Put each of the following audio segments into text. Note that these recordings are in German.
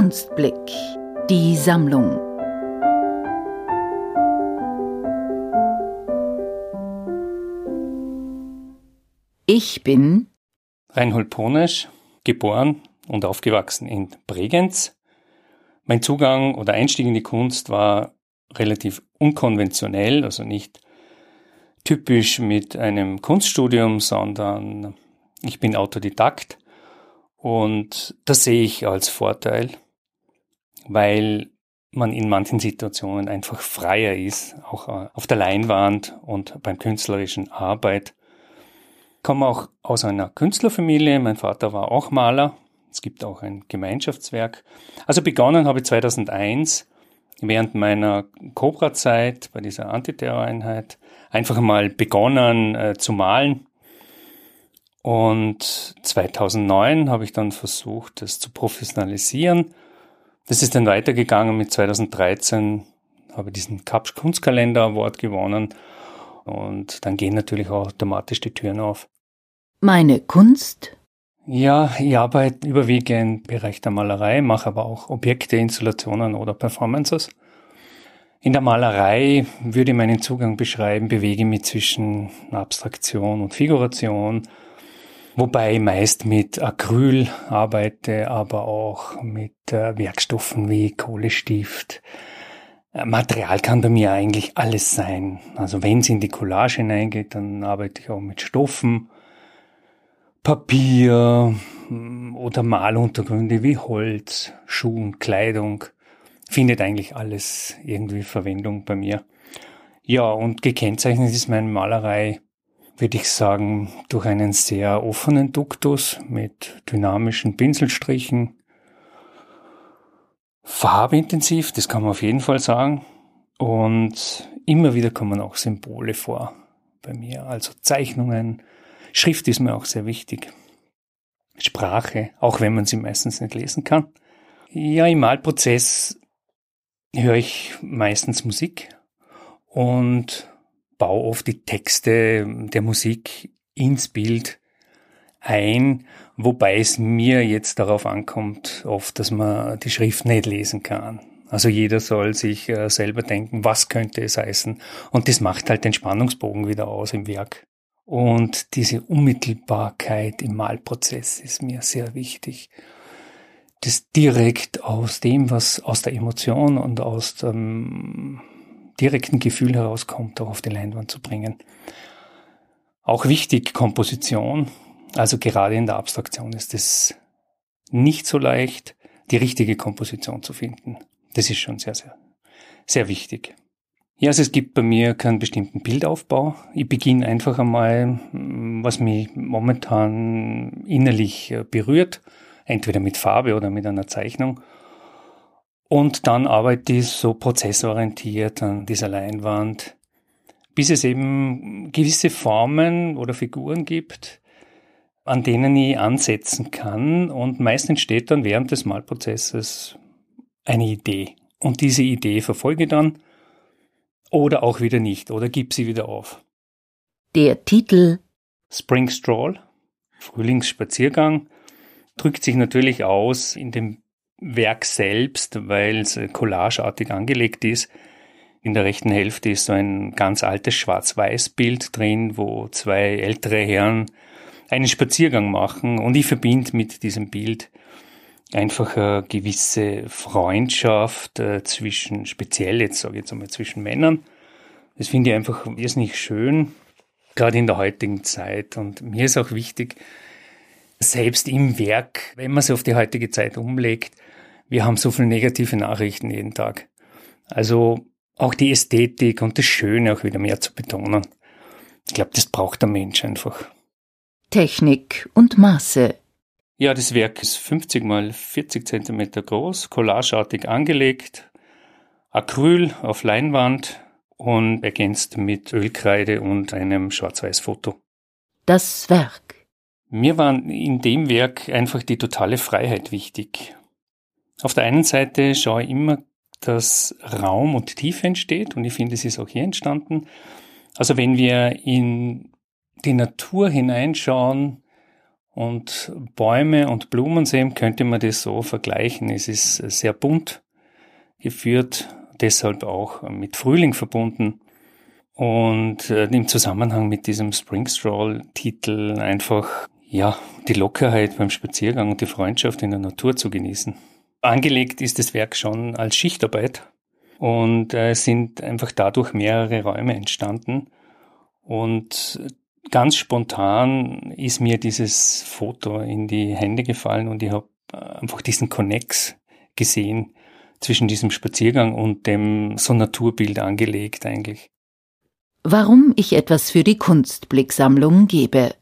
Kunstblick. Die Sammlung. Ich bin Reinhold Ponesch, geboren und aufgewachsen in Bregenz. Mein Zugang oder Einstieg in die Kunst war relativ unkonventionell, also nicht typisch mit einem Kunststudium, sondern ich bin Autodidakt und das sehe ich als Vorteil, weil man in manchen Situationen einfach freier ist, auch äh, auf der Leinwand und beim künstlerischen Arbeit. Ich komme auch aus einer Künstlerfamilie. Mein Vater war auch Maler. Es gibt auch ein Gemeinschaftswerk. Also begonnen habe ich 2001 während meiner Cobra-Zeit bei dieser Antiterroreinheit einfach mal begonnen äh, zu malen. Und 2009 habe ich dann versucht, das zu professionalisieren. Das ist dann weitergegangen mit 2013 habe ich diesen Kapsch Kunstkalender Award gewonnen und dann gehen natürlich auch automatisch die Türen auf. Meine Kunst? Ja, ich arbeite überwiegend im Bereich der Malerei, mache aber auch Objekte, Installationen oder Performances. In der Malerei würde ich meinen Zugang beschreiben, bewege mich zwischen Abstraktion und Figuration, wobei ich meist mit Acryl arbeite, aber auch mit äh, Werkstoffen wie Kohlestift. Äh, Material kann bei mir eigentlich alles sein. Also wenn es in die Collage hineingeht, dann arbeite ich auch mit Stoffen, Papier mm, oder Maluntergründe wie Holz, Schuhen, Kleidung findet eigentlich alles irgendwie Verwendung bei mir. Ja, und gekennzeichnet ist meine Malerei, würde ich sagen, durch einen sehr offenen Duktus mit dynamischen Pinselstrichen. Farbintensiv, das kann man auf jeden Fall sagen. Und immer wieder kommen auch Symbole vor bei mir, also Zeichnungen. Schrift ist mir auch sehr wichtig. Sprache, auch wenn man sie meistens nicht lesen kann. Ja, im Malprozess höre ich meistens Musik und baue oft die Texte der Musik ins Bild ein, wobei es mir jetzt darauf ankommt, oft, dass man die Schrift nicht lesen kann. Also jeder soll sich äh, selber denken, was könnte es heißen. Und das macht halt den Spannungsbogen wieder aus im Werk. Und diese Unmittelbarkeit im Malprozess ist mir sehr wichtig das direkt aus dem, was aus der Emotion und aus dem direkten Gefühl herauskommt, auch auf die Leinwand zu bringen. Auch wichtig Komposition. Also gerade in der Abstraktion ist es nicht so leicht, die richtige Komposition zu finden. Das ist schon sehr, sehr, sehr wichtig. Ja, also es gibt bei mir keinen bestimmten Bildaufbau. Ich beginne einfach einmal, was mich momentan innerlich berührt entweder mit Farbe oder mit einer Zeichnung. Und dann arbeite ich so prozessorientiert an dieser Leinwand, bis es eben gewisse Formen oder Figuren gibt, an denen ich ansetzen kann. Und meist entsteht dann während des Malprozesses eine Idee. Und diese Idee verfolge dann oder auch wieder nicht oder gib sie wieder auf. Der Titel Spring Stroll, Frühlingsspaziergang, drückt sich natürlich aus in dem Werk selbst, weil es collageartig angelegt ist. In der rechten Hälfte ist so ein ganz altes Schwarz-Weiß-Bild drin, wo zwei ältere Herren einen Spaziergang machen und ich verbinde mit diesem Bild einfach eine gewisse Freundschaft äh, zwischen, speziell jetzt sage ich jetzt einmal zwischen Männern. Das finde ich einfach irrsinnig schön, gerade in der heutigen Zeit. Und mir ist auch wichtig, selbst im Werk, wenn man es auf die heutige Zeit umlegt, wir haben so viele negative Nachrichten jeden Tag. Also auch die Ästhetik und das Schöne auch wieder mehr zu betonen. Ich glaube, das braucht der Mensch einfach. Technik und Maße. Ja, das Werk ist 50 mal 40 Zentimeter groß, collageartig angelegt, Acryl auf Leinwand und ergänzt mit Ölkreide und einem Schwarz-Weiß-Foto. Das Werk. Mir war in dem Werk einfach die totale Freiheit wichtig. Auf der einen Seite schaue ich immer, dass Raum und Tiefe entsteht und ich finde, es ist auch hier entstanden. Also wenn wir in die Natur hineinschauen Und Bäume und Blumen sehen könnte man das so vergleichen. Es ist sehr bunt geführt, deshalb auch mit Frühling verbunden. Und äh, im Zusammenhang mit diesem Springstroll-Titel einfach, ja, die Lockerheit beim Spaziergang und die Freundschaft in der Natur zu genießen. Angelegt ist das Werk schon als Schichtarbeit und äh, sind einfach dadurch mehrere Räume entstanden. Und ganz spontan ist mir dieses Foto in die Hände gefallen und ich habe äh, einfach diesen Connex gesehen zwischen diesem Spaziergang und dem so Naturbild angelegt eigentlich. Warum ich etwas für die Kunstblicksammlung gebe.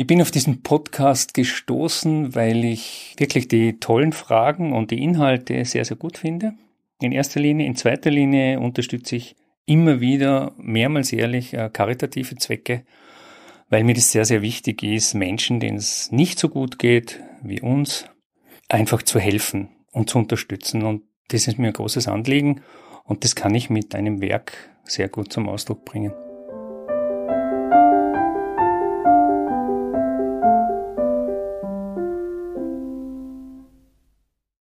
Ich bin auf diesen Podcast gestoßen, weil ich wirklich die tollen Fragen und die Inhalte sehr, sehr gut finde. In erster Linie. In zweiter Linie unterstütze ich immer wieder mehrmals jährlich äh, karitative Zwecke, weil mir das sehr, sehr wichtig ist, Menschen, denen es nicht so gut geht wie uns, einfach zu helfen und zu unterstützen. Und das ist mir ein großes Anliegen und das kann ich mit einem Werk sehr gut zum Ausdruck bringen.